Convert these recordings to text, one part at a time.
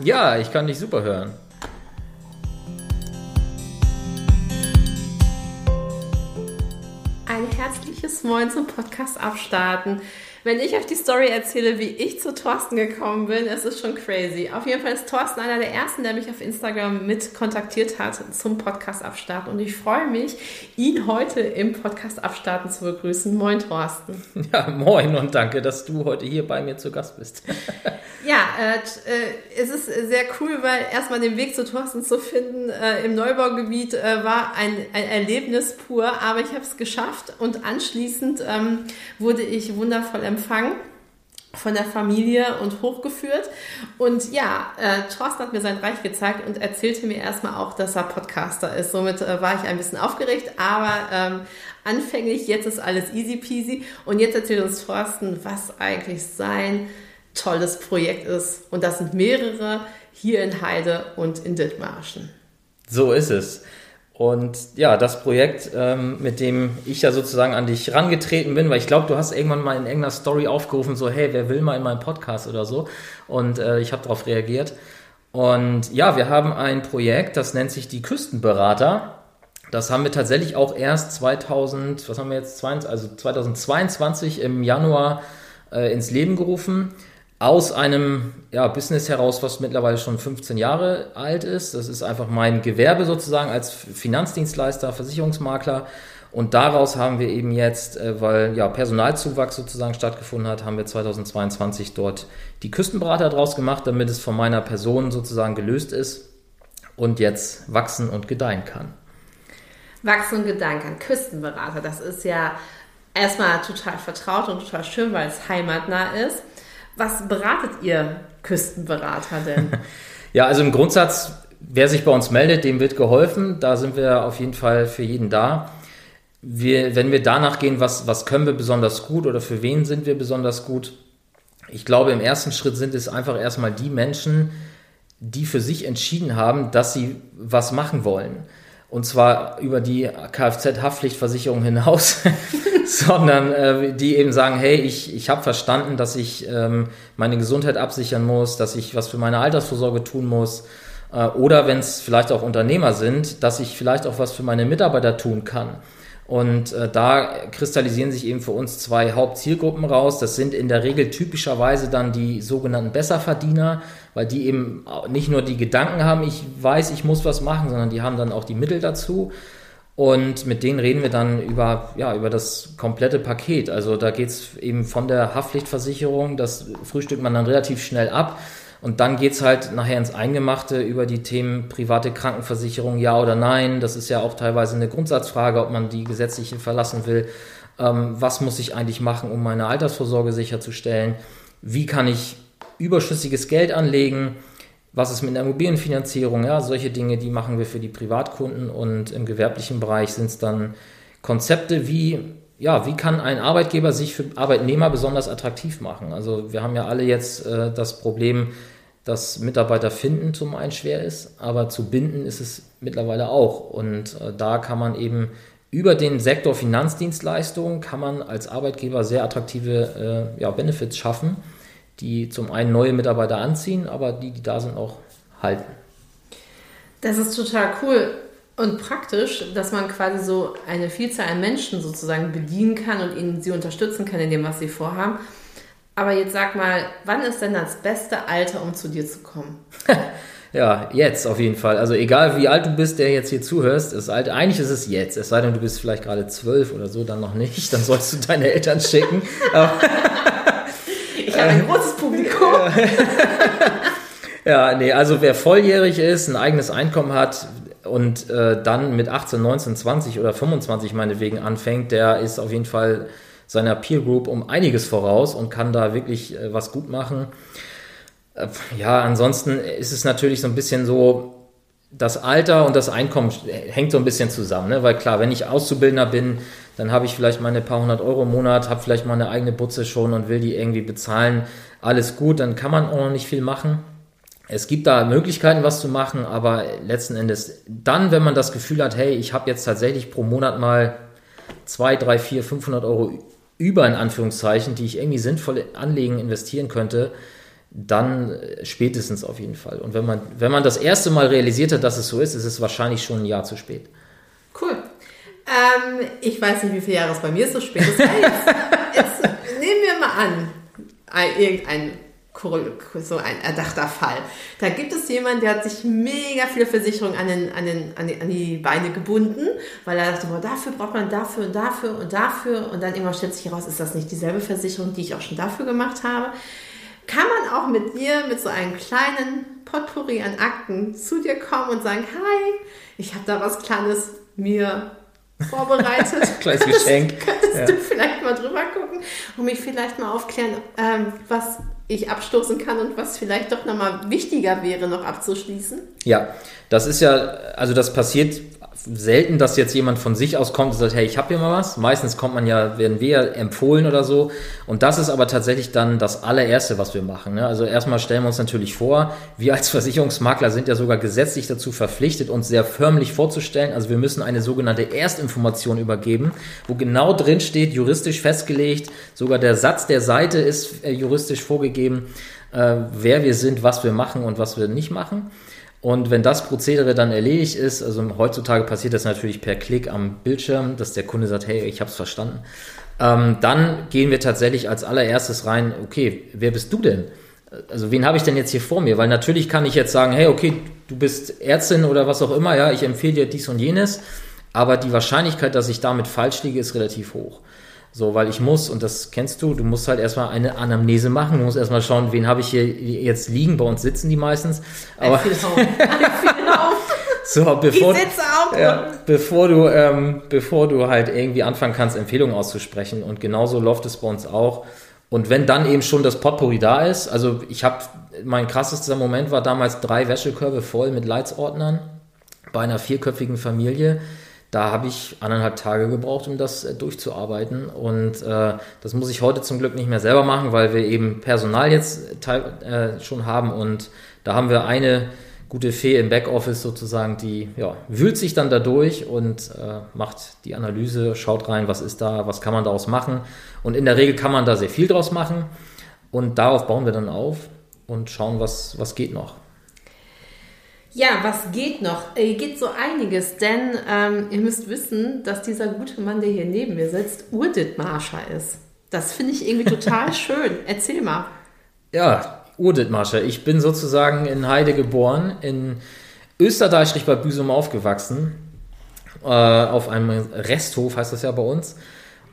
Ja, ich kann dich super hören. Ein herzliches Moin zum Podcast Abstarten. Wenn ich euch die Story erzähle, wie ich zu Thorsten gekommen bin, es ist schon crazy. Auf jeden Fall ist Thorsten einer der ersten, der mich auf Instagram mit kontaktiert hat zum Podcast Abstarten. Und ich freue mich, ihn heute im Podcast Abstarten zu begrüßen. Moin, Thorsten. Ja, moin und danke, dass du heute hier bei mir zu Gast bist. ja, äh, äh, es ist sehr cool, weil erstmal den Weg zu Thorsten zu finden äh, im Neubaugebiet äh, war ein, ein Erlebnis pur, aber ich habe es geschafft und anschließend ähm, wurde ich wundervoll Empfang von der Familie und hochgeführt. Und ja, äh, Thorsten hat mir sein Reich gezeigt und erzählte mir erstmal auch, dass er Podcaster ist. Somit äh, war ich ein bisschen aufgeregt, aber ähm, anfänglich, jetzt ist alles easy peasy. Und jetzt erzählt uns Thorsten, was eigentlich sein tolles Projekt ist. Und das sind mehrere hier in Heide und in Dithmarschen. So ist es. Und ja, das Projekt, ähm, mit dem ich ja sozusagen an dich rangetreten bin, weil ich glaube, du hast irgendwann mal in irgendeiner Story aufgerufen, so, hey, wer will mal in meinen Podcast oder so? Und äh, ich habe darauf reagiert. Und ja, wir haben ein Projekt, das nennt sich die Küstenberater. Das haben wir tatsächlich auch erst 2000, was haben wir jetzt, also 2022 im Januar äh, ins Leben gerufen aus einem ja, Business heraus, was mittlerweile schon 15 Jahre alt ist. Das ist einfach mein Gewerbe sozusagen als Finanzdienstleister, Versicherungsmakler. Und daraus haben wir eben jetzt, äh, weil ja Personalzuwachs sozusagen stattgefunden hat, haben wir 2022 dort die Küstenberater draus gemacht, damit es von meiner Person sozusagen gelöst ist und jetzt wachsen und gedeihen kann. Wachsen und gedeihen kann. Küstenberater, das ist ja erstmal total vertraut und total schön, weil es heimatnah ist. Was beratet ihr Küstenberater denn? ja, also im Grundsatz, wer sich bei uns meldet, dem wird geholfen. Da sind wir auf jeden Fall für jeden da. Wir, wenn wir danach gehen, was, was können wir besonders gut oder für wen sind wir besonders gut? Ich glaube, im ersten Schritt sind es einfach erstmal die Menschen, die für sich entschieden haben, dass sie was machen wollen und zwar über die Kfz-Haftpflichtversicherung hinaus, sondern äh, die eben sagen, hey, ich, ich habe verstanden, dass ich ähm, meine Gesundheit absichern muss, dass ich was für meine Altersvorsorge tun muss. Äh, oder wenn es vielleicht auch Unternehmer sind, dass ich vielleicht auch was für meine Mitarbeiter tun kann. Und äh, da kristallisieren sich eben für uns zwei Hauptzielgruppen raus. Das sind in der Regel typischerweise dann die sogenannten Besserverdiener, weil die eben nicht nur die Gedanken haben, ich weiß, ich muss was machen, sondern die haben dann auch die Mittel dazu. Und mit denen reden wir dann über, ja, über das komplette Paket. Also da geht es eben von der Haftpflichtversicherung, das frühstückt man dann relativ schnell ab und dann geht's halt nachher ins Eingemachte über die Themen private Krankenversicherung, ja oder nein. Das ist ja auch teilweise eine Grundsatzfrage, ob man die gesetzliche verlassen will. Ähm, was muss ich eigentlich machen, um meine Altersvorsorge sicherzustellen? Wie kann ich überschüssiges Geld anlegen? Was ist mit der Immobilienfinanzierung? Ja, solche Dinge, die machen wir für die Privatkunden und im gewerblichen Bereich sind es dann Konzepte wie ja, wie kann ein Arbeitgeber sich für Arbeitnehmer besonders attraktiv machen? Also wir haben ja alle jetzt äh, das Problem, dass Mitarbeiter finden zum einen schwer ist, aber zu binden ist es mittlerweile auch. Und äh, da kann man eben über den Sektor Finanzdienstleistungen kann man als Arbeitgeber sehr attraktive äh, ja, Benefits schaffen, die zum einen neue Mitarbeiter anziehen, aber die, die da sind, auch halten. Das ist total cool. Und praktisch, dass man quasi so eine Vielzahl an Menschen sozusagen bedienen kann und ihnen sie unterstützen kann in dem, was sie vorhaben. Aber jetzt sag mal, wann ist denn das beste Alter, um zu dir zu kommen? ja, jetzt auf jeden Fall. Also egal wie alt du bist, der jetzt hier zuhörst, ist alt. Eigentlich ist es jetzt. Es sei denn, du bist vielleicht gerade zwölf oder so, dann noch nicht. Dann sollst du deine Eltern schicken. ich habe ein großes Publikum. Ja, nee, also wer volljährig ist, ein eigenes Einkommen hat und äh, dann mit 18, 19, 20 oder 25 meinetwegen anfängt, der ist auf jeden Fall seiner Peer Group um einiges voraus und kann da wirklich äh, was gut machen. Äh, ja, ansonsten ist es natürlich so ein bisschen so, das Alter und das Einkommen hängt so ein bisschen zusammen, ne? weil klar, wenn ich Auszubildender bin, dann habe ich vielleicht meine paar hundert Euro im Monat, habe vielleicht meine eigene Butze schon und will die irgendwie bezahlen. Alles gut, dann kann man auch noch nicht viel machen. Es gibt da Möglichkeiten, was zu machen, aber letzten Endes dann, wenn man das Gefühl hat, hey, ich habe jetzt tatsächlich pro Monat mal zwei, drei, vier, 500 Euro über in Anführungszeichen, die ich irgendwie sinnvoll anlegen, investieren könnte, dann äh, spätestens auf jeden Fall. Und wenn man, wenn man das erste Mal realisiert hat, dass es so ist, ist es wahrscheinlich schon ein Jahr zu spät. Cool. Ähm, ich weiß nicht, wie viele Jahre es bei mir so spät ist. Jetzt, jetzt nehmen wir mal an, ein, irgendein so ein erdachter Fall. Da gibt es jemanden, der hat sich mega viele Versicherungen an, den, an, den, an, die, an die Beine gebunden, weil er dachte, boah, dafür braucht man dafür und dafür und dafür. Und dann immer stellt sich heraus, ist das nicht dieselbe Versicherung, die ich auch schon dafür gemacht habe kann man auch mit dir, mit so einem kleinen Potpourri an Akten zu dir kommen und sagen, hi, ich habe da was Kleines mir vorbereitet. Kleines Geschenk. Könntest ja. du vielleicht mal drüber gucken und mich vielleicht mal aufklären, ähm, was ich abstoßen kann und was vielleicht doch nochmal wichtiger wäre, noch abzuschließen? Ja, das ist ja, also das passiert selten, dass jetzt jemand von sich aus kommt und sagt, hey, ich habe hier mal was. Meistens kommt man ja, werden wir empfohlen oder so. Und das ist aber tatsächlich dann das allererste, was wir machen. Ne? Also erstmal stellen wir uns natürlich vor, wir als Versicherungsmakler sind ja sogar gesetzlich dazu verpflichtet, uns sehr förmlich vorzustellen. Also wir müssen eine sogenannte Erstinformation übergeben, wo genau drin steht, juristisch festgelegt, sogar der Satz der Seite ist äh, juristisch vorgegeben, äh, wer wir sind, was wir machen und was wir nicht machen. Und wenn das Prozedere dann erledigt ist, also heutzutage passiert das natürlich per Klick am Bildschirm, dass der Kunde sagt, hey, ich habe es verstanden, ähm, dann gehen wir tatsächlich als allererstes rein, okay, wer bist du denn? Also wen habe ich denn jetzt hier vor mir? Weil natürlich kann ich jetzt sagen, hey, okay, du bist Ärztin oder was auch immer, ja, ich empfehle dir dies und jenes, aber die Wahrscheinlichkeit, dass ich damit falsch liege, ist relativ hoch. So, weil ich muss, und das kennst du, du musst halt erstmal eine Anamnese machen. Du musst erstmal schauen, wen habe ich hier jetzt liegen. Bei uns sitzen die meistens. Aber so, bevor, ja, bevor du, ähm, bevor du halt irgendwie anfangen kannst, Empfehlungen auszusprechen. Und genauso läuft es bei uns auch. Und wenn dann eben schon das Potpourri da ist, also ich habe, mein krassester Moment war damals drei Wäschekörbe voll mit Leitsordnern bei einer vierköpfigen Familie da habe ich anderthalb Tage gebraucht, um das äh, durchzuarbeiten. Und äh, das muss ich heute zum Glück nicht mehr selber machen, weil wir eben Personal jetzt äh, schon haben. Und da haben wir eine gute Fee im Backoffice sozusagen, die ja, wühlt sich dann da durch und äh, macht die Analyse, schaut rein, was ist da, was kann man daraus machen. Und in der Regel kann man da sehr viel draus machen. Und darauf bauen wir dann auf und schauen, was, was geht noch. Ja, was geht noch? Hier geht so einiges, denn ähm, ihr müsst wissen, dass dieser gute Mann, der hier neben mir sitzt, Urditmarscher ist. Das finde ich irgendwie total schön. Erzähl mal. Ja, Urditmarscher. Ich bin sozusagen in Heide geboren, in Österreich bei Büsum aufgewachsen, äh, auf einem Resthof heißt das ja bei uns.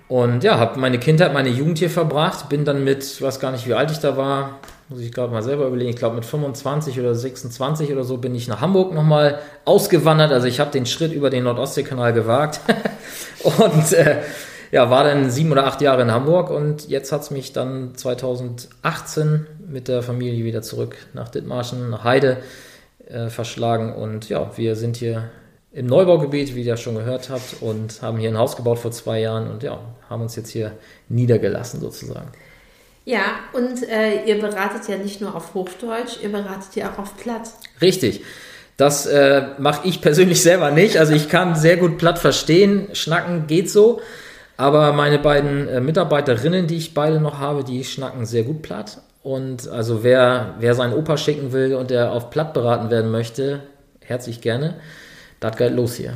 Und ja, habe meine Kindheit, meine Jugend hier verbracht, bin dann mit, ich weiß gar nicht, wie alt ich da war, muss ich gerade mal selber überlegen, ich glaube mit 25 oder 26 oder so bin ich nach Hamburg nochmal ausgewandert. Also ich habe den Schritt über den Nordostseekanal gewagt. Und äh, ja, war dann sieben oder acht Jahre in Hamburg. Und jetzt hat es mich dann 2018 mit der Familie wieder zurück nach Dithmarschen, nach Heide äh, verschlagen. Und ja, wir sind hier im Neubaugebiet, wie ihr schon gehört habt, und haben hier ein Haus gebaut vor zwei Jahren und ja, haben uns jetzt hier niedergelassen sozusagen. Ja, und äh, ihr beratet ja nicht nur auf Hochdeutsch, ihr beratet ja auch auf Platt. Richtig. Das äh, mache ich persönlich selber nicht. Also ich kann sehr gut Platt verstehen, schnacken geht so. Aber meine beiden äh, Mitarbeiterinnen, die ich beide noch habe, die schnacken sehr gut Platt. Und also wer, wer seinen Opa schicken will und der auf Platt beraten werden möchte, herzlich gerne. Das geht los hier.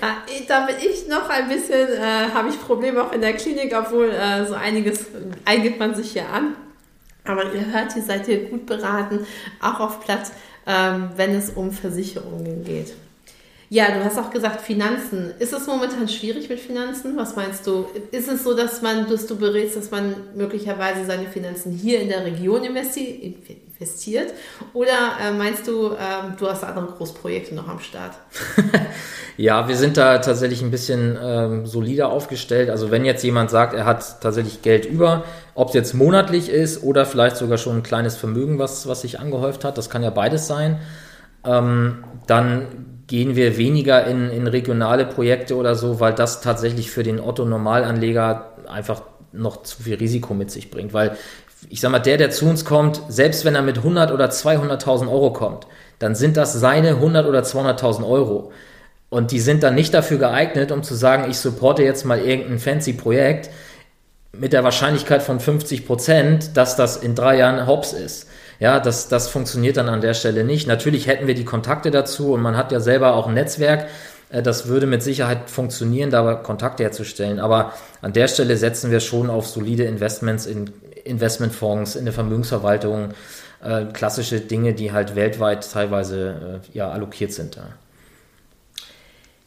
Ja, da bin ich noch ein bisschen, äh, habe ich Probleme auch in der Klinik, obwohl äh, so einiges eignet man sich hier an. Aber ihr hört, ihr seid hier gut beraten, auch auf Platz, ähm, wenn es um Versicherungen geht. Ja, du hast auch gesagt Finanzen. Ist es momentan schwierig mit Finanzen? Was meinst du? Ist es so, dass man, dass du berätst, dass man möglicherweise seine Finanzen hier in der Region investi investiert? Oder äh, meinst du, äh, du hast andere Großprojekte noch am Start? ja, wir sind da tatsächlich ein bisschen ähm, solider aufgestellt. Also wenn jetzt jemand sagt, er hat tatsächlich Geld über, ob es jetzt monatlich ist oder vielleicht sogar schon ein kleines Vermögen, was, was sich angehäuft hat, das kann ja beides sein, ähm, dann gehen wir weniger in, in regionale Projekte oder so, weil das tatsächlich für den Otto-Normalanleger einfach noch zu viel Risiko mit sich bringt. Weil ich sag mal, der, der zu uns kommt, selbst wenn er mit 100 oder 200.000 Euro kommt, dann sind das seine 100 oder 200.000 Euro. Und die sind dann nicht dafür geeignet, um zu sagen, ich supporte jetzt mal irgendein fancy Projekt mit der Wahrscheinlichkeit von 50 Prozent, dass das in drei Jahren Hops ist. Ja, das, das funktioniert dann an der Stelle nicht. Natürlich hätten wir die Kontakte dazu und man hat ja selber auch ein Netzwerk. Äh, das würde mit Sicherheit funktionieren, da Kontakte herzustellen. Aber an der Stelle setzen wir schon auf solide Investments in Investmentfonds, in der Vermögensverwaltung, äh, klassische Dinge, die halt weltweit teilweise äh, ja, allokiert sind. Ja.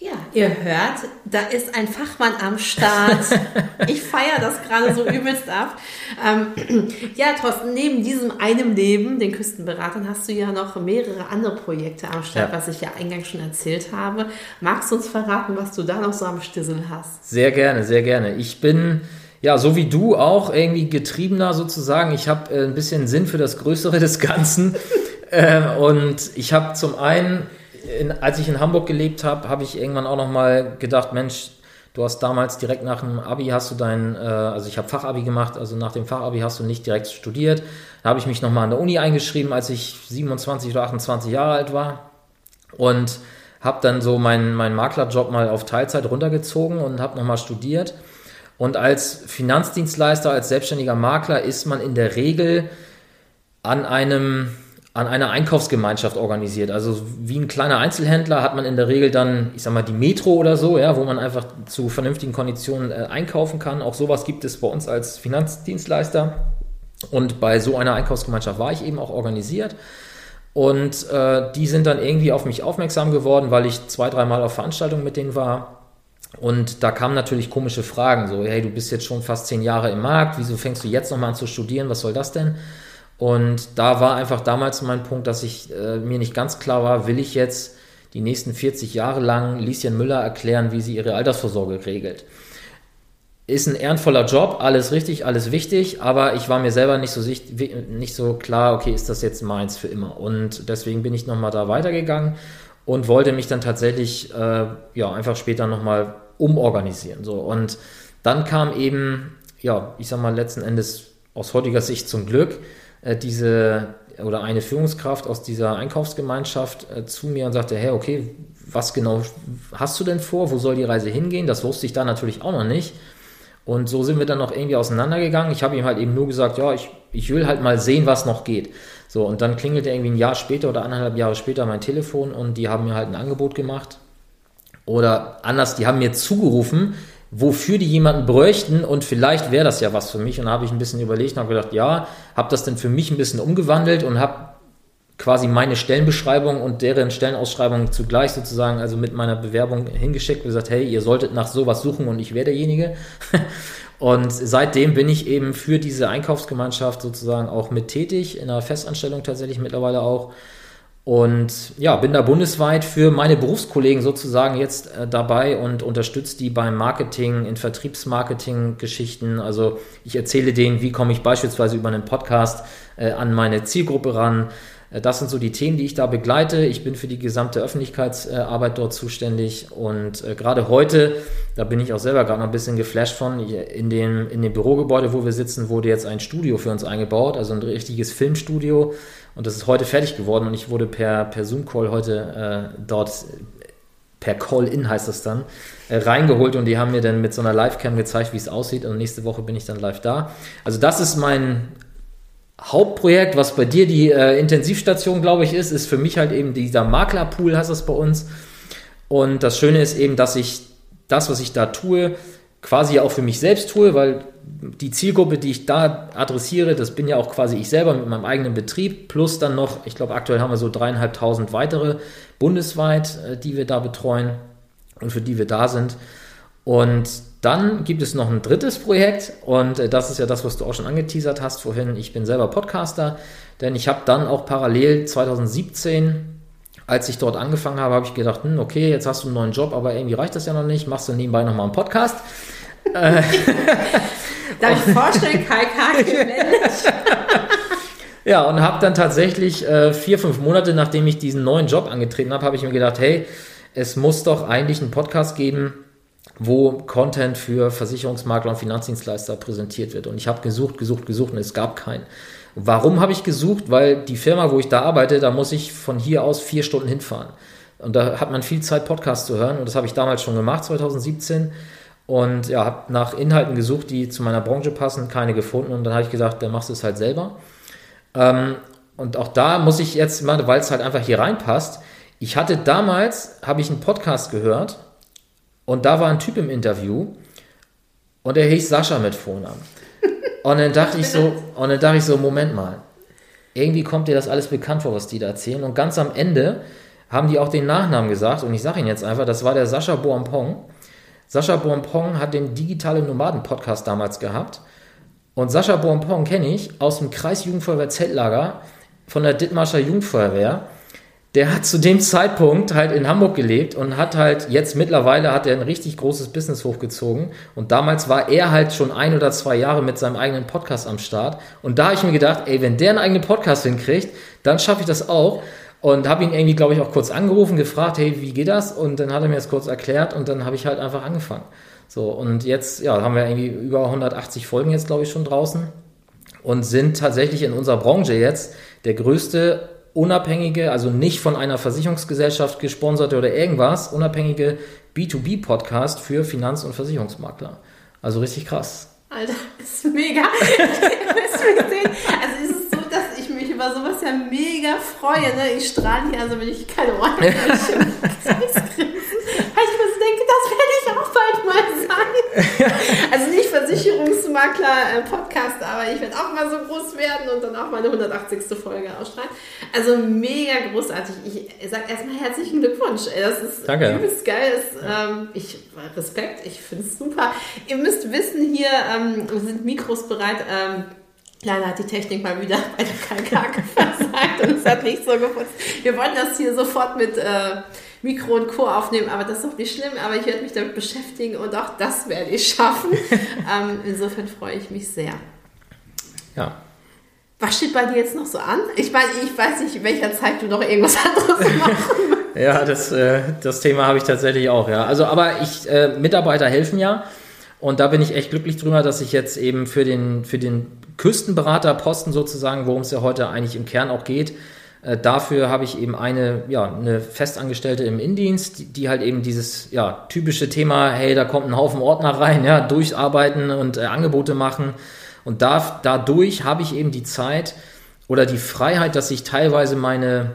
Ja, ihr hört, da ist ein Fachmann am Start. Ich feiere das gerade so übelst ab. Ähm, ja, Thorsten, neben diesem einem Leben, den Küstenberatern, hast du ja noch mehrere andere Projekte am Start, ja. was ich ja eingangs schon erzählt habe. Magst du uns verraten, was du da noch so am Stissel hast? Sehr gerne, sehr gerne. Ich bin ja, so wie du auch irgendwie getriebener sozusagen. Ich habe äh, ein bisschen Sinn für das Größere des Ganzen. äh, und ich habe zum einen in, als ich in Hamburg gelebt habe, habe ich irgendwann auch noch mal gedacht, Mensch, du hast damals direkt nach dem Abi hast du dein, äh, also ich habe Fachabi gemacht, also nach dem Fachabi hast du nicht direkt studiert. Da habe ich mich noch mal an der Uni eingeschrieben, als ich 27 oder 28 Jahre alt war und habe dann so meinen mein Maklerjob mal auf Teilzeit runtergezogen und habe noch mal studiert. Und als Finanzdienstleister, als selbstständiger Makler ist man in der Regel an einem an einer Einkaufsgemeinschaft organisiert. Also wie ein kleiner Einzelhändler hat man in der Regel dann, ich sag mal, die Metro oder so, ja, wo man einfach zu vernünftigen Konditionen äh, einkaufen kann. Auch sowas gibt es bei uns als Finanzdienstleister. Und bei so einer Einkaufsgemeinschaft war ich eben auch organisiert. Und äh, die sind dann irgendwie auf mich aufmerksam geworden, weil ich zwei, dreimal auf Veranstaltungen mit denen war. Und da kamen natürlich komische Fragen, so, hey, du bist jetzt schon fast zehn Jahre im Markt, wieso fängst du jetzt nochmal an zu studieren, was soll das denn? Und da war einfach damals mein Punkt, dass ich äh, mir nicht ganz klar war, will ich jetzt die nächsten 40 Jahre lang Lieschen Müller erklären, wie sie ihre Altersvorsorge regelt. Ist ein ehrenvoller Job, alles richtig, alles wichtig, aber ich war mir selber nicht so, sicht, nicht so klar, okay, ist das jetzt meins für immer? Und deswegen bin ich nochmal da weitergegangen und wollte mich dann tatsächlich äh, ja, einfach später nochmal umorganisieren. So. Und dann kam eben, ja, ich sag mal, letzten Endes aus heutiger Sicht zum Glück, diese oder eine Führungskraft aus dieser Einkaufsgemeinschaft äh, zu mir und sagte, hey, okay, was genau hast du denn vor? Wo soll die Reise hingehen? Das wusste ich da natürlich auch noch nicht. Und so sind wir dann noch irgendwie auseinandergegangen. Ich habe ihm halt eben nur gesagt, ja, ich, ich will halt mal sehen, was noch geht. So, und dann klingelte irgendwie ein Jahr später oder anderthalb Jahre später mein Telefon und die haben mir halt ein Angebot gemacht. Oder anders, die haben mir zugerufen, wofür die jemanden bräuchten und vielleicht wäre das ja was für mich. Und da habe ich ein bisschen überlegt und habe gedacht, ja, habe das denn für mich ein bisschen umgewandelt und habe quasi meine Stellenbeschreibung und deren Stellenausschreibung zugleich sozusagen, also mit meiner Bewerbung hingeschickt und gesagt, hey, ihr solltet nach sowas suchen und ich wäre derjenige. und seitdem bin ich eben für diese Einkaufsgemeinschaft sozusagen auch mit tätig, in einer Festanstellung tatsächlich mittlerweile auch. Und ja, bin da bundesweit für meine Berufskollegen sozusagen jetzt äh, dabei und unterstütze die beim Marketing, in Vertriebsmarketing-Geschichten. Also ich erzähle denen, wie komme ich beispielsweise über einen Podcast äh, an meine Zielgruppe ran. Äh, das sind so die Themen, die ich da begleite. Ich bin für die gesamte Öffentlichkeitsarbeit dort zuständig. Und äh, gerade heute, da bin ich auch selber gerade noch ein bisschen geflasht von, in dem, in dem Bürogebäude, wo wir sitzen, wurde jetzt ein Studio für uns eingebaut, also ein richtiges Filmstudio und das ist heute fertig geworden und ich wurde per, per Zoom-Call heute äh, dort, per Call-In heißt das dann, äh, reingeholt und die haben mir dann mit so einer Live-Cam gezeigt, wie es aussieht und nächste Woche bin ich dann live da. Also das ist mein Hauptprojekt, was bei dir die äh, Intensivstation, glaube ich, ist, ist für mich halt eben dieser Maklerpool, heißt das bei uns. Und das Schöne ist eben, dass ich das, was ich da tue, quasi auch für mich selbst tue, weil die Zielgruppe, die ich da adressiere, das bin ja auch quasi ich selber mit meinem eigenen Betrieb, plus dann noch, ich glaube, aktuell haben wir so dreieinhalbtausend weitere bundesweit, äh, die wir da betreuen und für die wir da sind. Und dann gibt es noch ein drittes Projekt und äh, das ist ja das, was du auch schon angeteasert hast vorhin. Ich bin selber Podcaster, denn ich habe dann auch parallel 2017 als ich dort angefangen habe, habe ich gedacht, hm, okay, jetzt hast du einen neuen Job, aber irgendwie reicht das ja noch nicht, machst du nebenbei nochmal einen Podcast. Darf ich vorstellen, Kai Kake Ja, und habe dann tatsächlich äh, vier, fünf Monate, nachdem ich diesen neuen Job angetreten habe, habe ich mir gedacht, hey, es muss doch eigentlich einen Podcast geben, wo Content für Versicherungsmakler und Finanzdienstleister präsentiert wird. Und ich habe gesucht, gesucht, gesucht und es gab keinen. Warum habe ich gesucht? Weil die Firma, wo ich da arbeite, da muss ich von hier aus vier Stunden hinfahren. Und da hat man viel Zeit, Podcasts zu hören. Und das habe ich damals schon gemacht, 2017. Und ja, habe nach Inhalten gesucht, die zu meiner Branche passen, keine gefunden. Und dann habe ich gesagt, dann machst du es halt selber. Ähm, und auch da muss ich jetzt mal, weil es halt einfach hier reinpasst. Ich hatte damals, habe ich einen Podcast gehört und da war ein Typ im Interview und der hieß Sascha mit Vornamen. Und dann dachte ich so, und dann dachte ich so, Moment mal, irgendwie kommt dir das alles bekannt vor, was die da erzählen. Und ganz am Ende haben die auch den Nachnamen gesagt. Und ich sage ihn jetzt einfach, das war der Sascha Boampong. Sascha Boampong hat den Digitale Nomaden Podcast damals gehabt. Und Sascha Boampong kenne ich aus dem Kreis Jugendfeuerwehr Zeltlager von der Dittmarscher Jugendfeuerwehr der hat zu dem Zeitpunkt halt in Hamburg gelebt und hat halt jetzt mittlerweile hat er ein richtig großes Business hochgezogen und damals war er halt schon ein oder zwei Jahre mit seinem eigenen Podcast am Start und da habe ich mir gedacht, ey, wenn der einen eigenen Podcast hinkriegt, dann schaffe ich das auch und habe ihn irgendwie, glaube ich, auch kurz angerufen, gefragt, hey, wie geht das? Und dann hat er mir das kurz erklärt und dann habe ich halt einfach angefangen. So und jetzt ja, haben wir irgendwie über 180 Folgen jetzt, glaube ich, schon draußen und sind tatsächlich in unserer Branche jetzt der größte unabhängige, also nicht von einer Versicherungsgesellschaft gesponserte oder irgendwas, unabhängige B2B-Podcast für Finanz- und Versicherungsmakler. Also richtig krass. Alter, ist mega. also ist es so, dass ich mich über sowas ja mega freue. Ne? Ich strahle hier, also wenn ich keine Ohren habe, weil ich mir so denke, das werde ich auch bald mal sein. also nicht Versicherungsmakler-Podcast, äh, aber ich werde auch mal so groß werden und dann auch meine 180. Folge ausstrahlen. Also mega großartig. Ich sage erstmal herzlichen Glückwunsch. Das ist Danke. übelst geil. Das, ähm, ich, Respekt, ich finde es super. Ihr müsst wissen, hier ähm, sind Mikros bereit. Ähm, Leider hat die Technik mal wieder bei der KK versagt und es hat nicht so geputzt. Wir wollten das hier sofort mit äh, Mikro und Co. aufnehmen, aber das ist doch nicht schlimm, aber ich werde mich damit beschäftigen und auch das werde ich schaffen. ähm, insofern freue ich mich sehr. Ja. Was steht bei dir jetzt noch so an? Ich meine, ich weiß nicht, in welcher Zeit du noch irgendwas anderes machen Ja, das, äh, das Thema habe ich tatsächlich auch, ja. Also, aber ich, äh, Mitarbeiter helfen ja. Und da bin ich echt glücklich drüber, dass ich jetzt eben für den, für den Küstenberaterposten sozusagen, worum es ja heute eigentlich im Kern auch geht, äh, dafür habe ich eben eine, ja, eine Festangestellte im Indienst, die, die, halt eben dieses ja, typische Thema, hey, da kommt ein Haufen Ordner rein, ja, durcharbeiten und äh, Angebote machen. Und da, dadurch habe ich eben die Zeit oder die Freiheit, dass ich teilweise meine,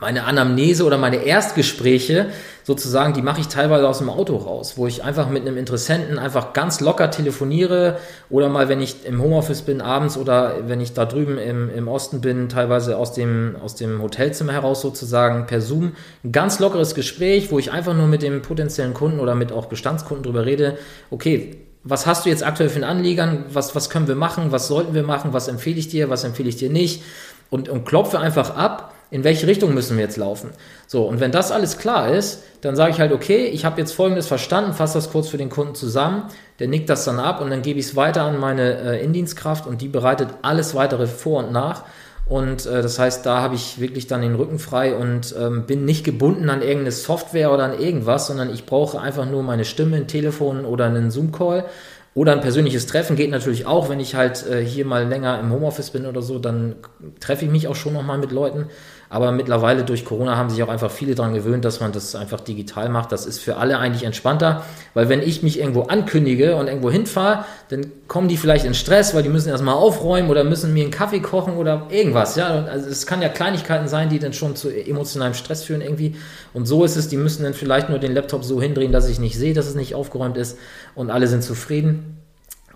meine Anamnese oder meine Erstgespräche sozusagen, die mache ich teilweise aus dem Auto raus, wo ich einfach mit einem Interessenten einfach ganz locker telefoniere oder mal, wenn ich im Homeoffice bin abends oder wenn ich da drüben im, im Osten bin, teilweise aus dem, aus dem Hotelzimmer heraus sozusagen per Zoom, ein ganz lockeres Gespräch, wo ich einfach nur mit dem potenziellen Kunden oder mit auch Bestandskunden drüber rede, okay, was hast du jetzt aktuell für einen Anliegern, was, was können wir machen, was sollten wir machen, was empfehle ich dir, was empfehle ich dir nicht? Und, und klopfe einfach ab, in welche Richtung müssen wir jetzt laufen. So, und wenn das alles klar ist, dann sage ich halt, okay, ich habe jetzt Folgendes verstanden, fasse das kurz für den Kunden zusammen, der nickt das dann ab und dann gebe ich es weiter an meine äh, Indienstkraft und die bereitet alles weitere vor und nach. Und äh, das heißt, da habe ich wirklich dann den Rücken frei und ähm, bin nicht gebunden an irgendeine Software oder an irgendwas, sondern ich brauche einfach nur meine Stimme, ein Telefon oder einen Zoom-Call oder ein persönliches Treffen geht natürlich auch, wenn ich halt äh, hier mal länger im Homeoffice bin oder so, dann treffe ich mich auch schon nochmal mit Leuten. Aber mittlerweile durch Corona haben sich auch einfach viele daran gewöhnt, dass man das einfach digital macht. Das ist für alle eigentlich entspannter, weil wenn ich mich irgendwo ankündige und irgendwo hinfahre, dann kommen die vielleicht in Stress, weil die müssen erstmal aufräumen oder müssen mir einen Kaffee kochen oder irgendwas. Ja, also es kann ja Kleinigkeiten sein, die dann schon zu emotionalem Stress führen irgendwie. Und so ist es, die müssen dann vielleicht nur den Laptop so hindrehen, dass ich nicht sehe, dass es nicht aufgeräumt ist und alle sind zufrieden.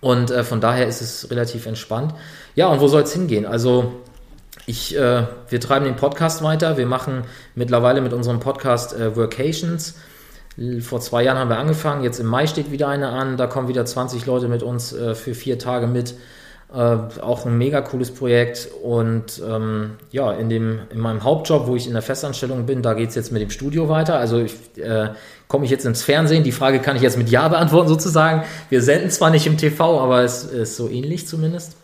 Und äh, von daher ist es relativ entspannt. Ja, und wo soll es hingehen? Also ich, äh, wir treiben den Podcast weiter. Wir machen mittlerweile mit unserem Podcast äh, Workations. Vor zwei Jahren haben wir angefangen, jetzt im Mai steht wieder eine an, da kommen wieder 20 Leute mit uns äh, für vier Tage mit. Äh, auch ein mega cooles Projekt. Und ähm, ja, in, dem, in meinem Hauptjob, wo ich in der Festanstellung bin, da geht es jetzt mit dem Studio weiter. Also ich, äh, komme ich jetzt ins Fernsehen? Die Frage kann ich jetzt mit Ja beantworten sozusagen. Wir senden zwar nicht im TV, aber es ist so ähnlich zumindest.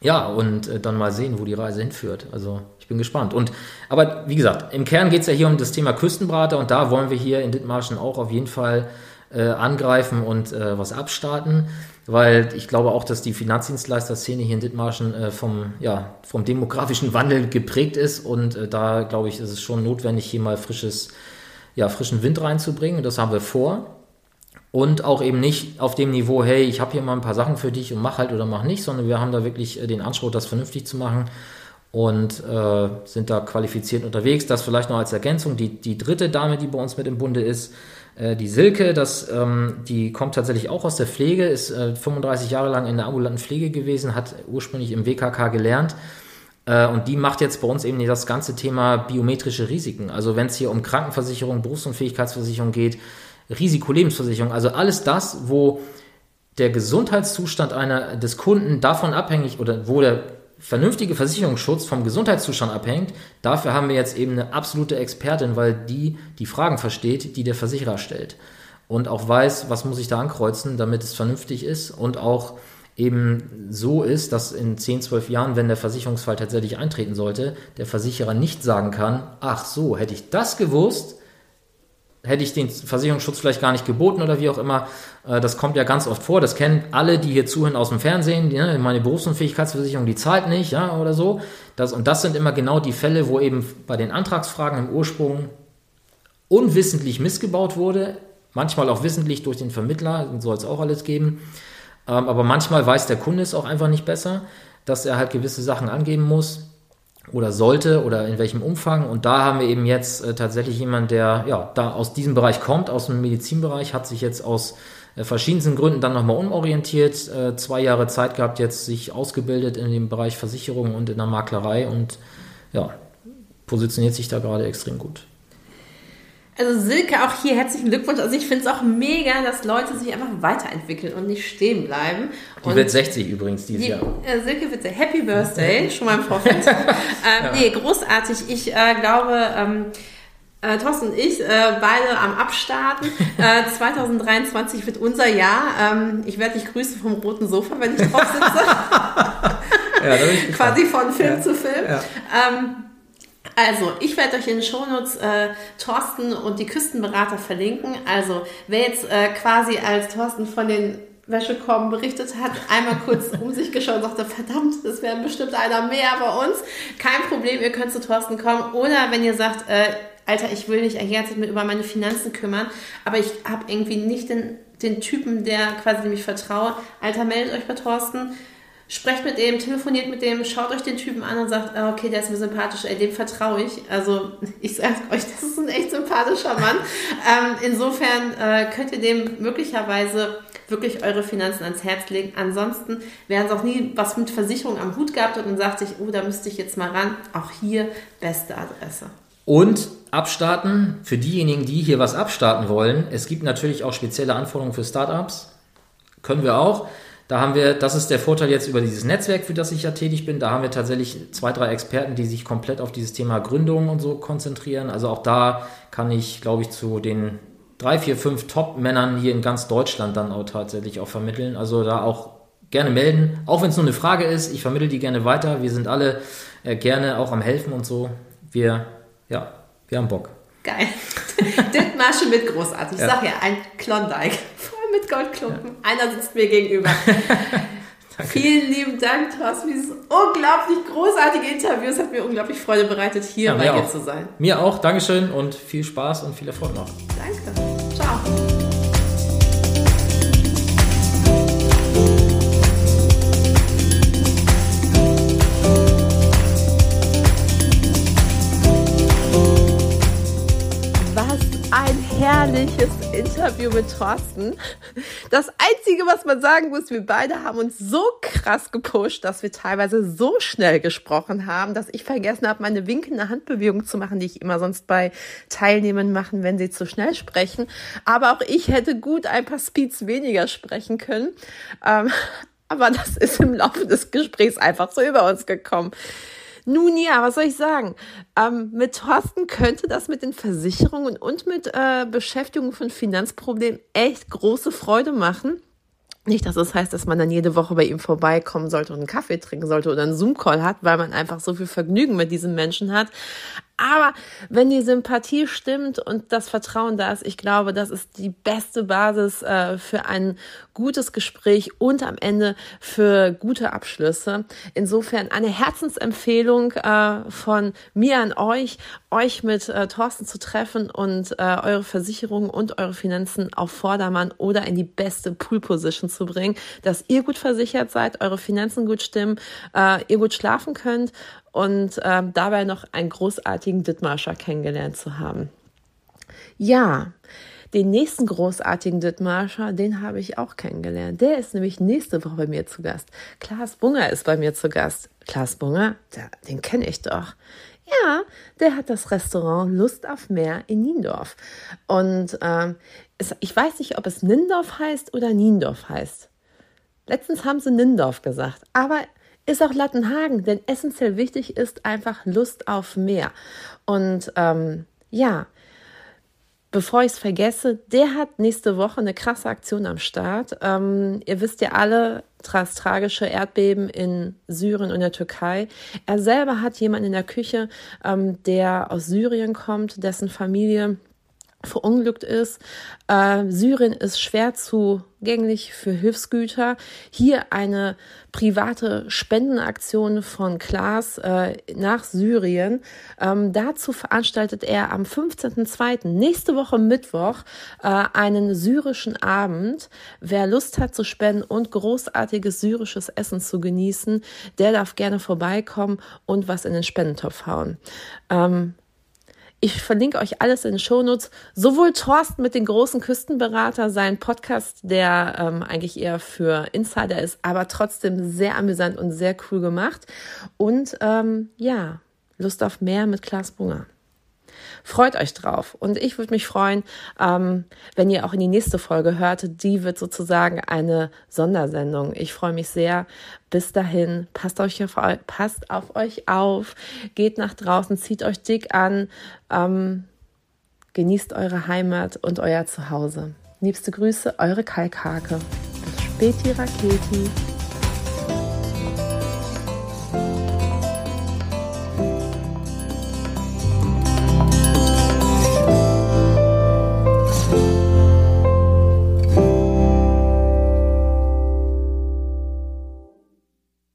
Ja, und äh, dann mal sehen, wo die Reise hinführt. Also ich bin gespannt. Und aber wie gesagt, im Kern geht es ja hier um das Thema Küstenbrater und da wollen wir hier in Dithmarschen auch auf jeden Fall äh, angreifen und äh, was abstarten weil ich glaube auch, dass die Finanzdienstleister-Szene hier in Dithmarschen äh, vom, ja, vom demografischen Wandel geprägt ist und äh, da glaube ich, ist es schon notwendig, hier mal frisches, ja, frischen Wind reinzubringen. Das haben wir vor. Und auch eben nicht auf dem Niveau, hey, ich habe hier mal ein paar Sachen für dich und mach halt oder mach nicht, sondern wir haben da wirklich äh, den Anspruch, das vernünftig zu machen und äh, sind da qualifiziert unterwegs. Das vielleicht noch als Ergänzung. Die, die dritte Dame, die bei uns mit im Bunde ist, äh, die Silke, das, ähm, die kommt tatsächlich auch aus der Pflege, ist äh, 35 Jahre lang in der ambulanten Pflege gewesen, hat ursprünglich im WKK gelernt. Äh, und die macht jetzt bei uns eben das ganze Thema biometrische Risiken. Also wenn es hier um Krankenversicherung, Berufsunfähigkeitsversicherung geht, Risikolebensversicherung, also alles das, wo der Gesundheitszustand einer, des Kunden davon abhängig oder wo der vernünftige Versicherungsschutz vom Gesundheitszustand abhängt, dafür haben wir jetzt eben eine absolute Expertin, weil die die Fragen versteht, die der Versicherer stellt. Und auch weiß, was muss ich da ankreuzen, damit es vernünftig ist und auch eben so ist, dass in 10, 12 Jahren, wenn der Versicherungsfall tatsächlich eintreten sollte, der Versicherer nicht sagen kann, ach so, hätte ich das gewusst, hätte ich den Versicherungsschutz vielleicht gar nicht geboten oder wie auch immer. Äh, das kommt ja ganz oft vor. Das kennen alle, die hier zuhören aus dem Fernsehen. Ne, meine Berufsunfähigkeitsversicherung, die zahlt nicht, ja, oder so. Das, und das sind immer genau die Fälle, wo eben bei den Antragsfragen im Ursprung unwissentlich missgebaut wurde. Manchmal auch wissentlich durch den Vermittler, soll es auch alles geben. Ähm, aber manchmal weiß der Kunde es auch einfach nicht besser, dass er halt gewisse Sachen angeben muss oder sollte oder in welchem Umfang. Und da haben wir eben jetzt äh, tatsächlich jemanden, der ja da aus diesem Bereich kommt, aus dem Medizinbereich, hat sich jetzt aus äh, verschiedensten Gründen dann nochmal umorientiert, äh, zwei Jahre Zeit gehabt, jetzt sich ausgebildet in dem Bereich Versicherung und in der Maklerei und ja, positioniert sich da gerade extrem gut. Also Silke, auch hier herzlichen Glückwunsch. Also ich finde es auch mega, dass Leute sich einfach weiterentwickeln und nicht stehen bleiben. Die und wird 60 übrigens dieses die, Jahr. Äh, Silke wird sehr Happy Birthday, schon mal im Vorfeld. ähm, ja. Nee, großartig. Ich äh, glaube, ähm, äh, Thorsten und ich, äh, beide am Abstarten. Äh, 2023 wird unser Jahr. Ähm, ich werde dich grüßen vom roten Sofa, wenn ich drauf sitze. ja, Quasi von Film ja. zu Film. Ja. Ähm, also, ich werde euch in den Shownotes äh, Thorsten und die Küstenberater verlinken. Also, wer jetzt äh, quasi als Thorsten von den Wäschekommen berichtet hat, einmal kurz um sich geschaut und sagte, verdammt, es werden bestimmt einer mehr bei uns. Kein Problem, ihr könnt zu Thorsten kommen. Oder wenn ihr sagt, äh, Alter, ich will nicht Zeit mit über meine Finanzen kümmern, aber ich habe irgendwie nicht den, den Typen, der quasi dem ich vertraue. Alter, meldet euch bei Thorsten sprecht mit dem, telefoniert mit dem, schaut euch den Typen an und sagt, ah, okay, der ist mir sympathisch, ey, dem vertraue ich. Also ich sage euch, das ist ein echt sympathischer Mann. ähm, insofern äh, könnt ihr dem möglicherweise wirklich eure Finanzen ans Herz legen. Ansonsten, wer es auch nie was mit Versicherung am Hut gehabt hat und sagt sich, oh, da müsste ich jetzt mal ran, auch hier beste Adresse. Und abstarten, für diejenigen, die hier was abstarten wollen, es gibt natürlich auch spezielle Anforderungen für Startups. Können wir auch. Da haben wir, das ist der Vorteil jetzt über dieses Netzwerk, für das ich ja tätig bin. Da haben wir tatsächlich zwei, drei Experten, die sich komplett auf dieses Thema Gründung und so konzentrieren. Also auch da kann ich, glaube ich, zu den drei, vier, fünf Top-Männern hier in ganz Deutschland dann auch tatsächlich auch vermitteln. Also da auch gerne melden, auch wenn es nur eine Frage ist. Ich vermittle die gerne weiter. Wir sind alle äh, gerne auch am Helfen und so. Wir, ja, wir haben Bock. Geil. Dithmarsche mit großartig. Ich ja. sag ja, ein Klondike mit Goldklumpen. Ja. Einer sitzt mir gegenüber. Vielen lieben Dank, Thorsten, für dieses unglaublich großartige Interview. Es hat mir unglaublich Freude bereitet, hier ja, bei dir zu sein. Mir auch. Dankeschön und viel Spaß und viel Erfolg noch. Danke. Ciao. Interview mit Thorsten. Das Einzige, was man sagen muss, wir beide haben uns so krass gepusht, dass wir teilweise so schnell gesprochen haben, dass ich vergessen habe, meine winkende Handbewegung zu machen, die ich immer sonst bei Teilnehmern machen, wenn sie zu schnell sprechen. Aber auch ich hätte gut ein paar Speeds weniger sprechen können. Ähm, aber das ist im Laufe des Gesprächs einfach so über uns gekommen. Nun ja, was soll ich sagen? Ähm, mit Thorsten könnte das mit den Versicherungen und mit äh, Beschäftigung von Finanzproblemen echt große Freude machen. Nicht, dass es das heißt, dass man dann jede Woche bei ihm vorbeikommen sollte und einen Kaffee trinken sollte oder einen Zoom-Call hat, weil man einfach so viel Vergnügen mit diesem Menschen hat. Aber wenn die Sympathie stimmt und das Vertrauen da ist, ich glaube, das ist die beste Basis äh, für ein gutes Gespräch und am Ende für gute Abschlüsse. Insofern eine Herzensempfehlung äh, von mir an euch, euch mit äh, Thorsten zu treffen und äh, eure Versicherungen und eure Finanzen auf Vordermann oder in die beste Pool-Position zu bringen, dass ihr gut versichert seid, eure Finanzen gut stimmen, äh, ihr gut schlafen könnt und ähm, dabei noch einen großartigen Dittmarscher kennengelernt zu haben. Ja, den nächsten großartigen Dittmarscher, den habe ich auch kennengelernt. Der ist nämlich nächste Woche bei mir zu Gast. Klaas Bunger ist bei mir zu Gast. Klaas Bunger, der, den kenne ich doch. Ja, der hat das Restaurant Lust auf Meer in Niendorf. Und ähm, es, ich weiß nicht, ob es Nindorf heißt oder Niendorf heißt. Letztens haben sie Nindorf gesagt, aber ist auch Lattenhagen, denn essentiell wichtig ist einfach Lust auf mehr. Und ähm, ja, bevor ich es vergesse, der hat nächste Woche eine krasse Aktion am Start. Ähm, ihr wisst ja alle, das tragische Erdbeben in Syrien und der Türkei. Er selber hat jemanden in der Küche, ähm, der aus Syrien kommt, dessen Familie verunglückt ist. Äh, Syrien ist schwer zugänglich für Hilfsgüter. Hier eine private Spendenaktion von Klaas äh, nach Syrien. Ähm, dazu veranstaltet er am 15.02. nächste Woche Mittwoch äh, einen syrischen Abend. Wer Lust hat zu spenden und großartiges syrisches Essen zu genießen, der darf gerne vorbeikommen und was in den Spendentopf hauen. Ähm, ich verlinke euch alles in den Shownotes. Sowohl Thorsten mit den großen Küstenberater, sein Podcast, der ähm, eigentlich eher für Insider ist, aber trotzdem sehr amüsant und sehr cool gemacht. Und ähm, ja, Lust auf mehr mit Klaas Bunger. Freut euch drauf. Und ich würde mich freuen, ähm, wenn ihr auch in die nächste Folge hört. Die wird sozusagen eine Sondersendung. Ich freue mich sehr. Bis dahin, passt, euch auf, passt auf euch auf, geht nach draußen, zieht euch dick an, ähm, genießt eure Heimat und euer Zuhause. Liebste Grüße, eure Kalkhake. Späti Raketi.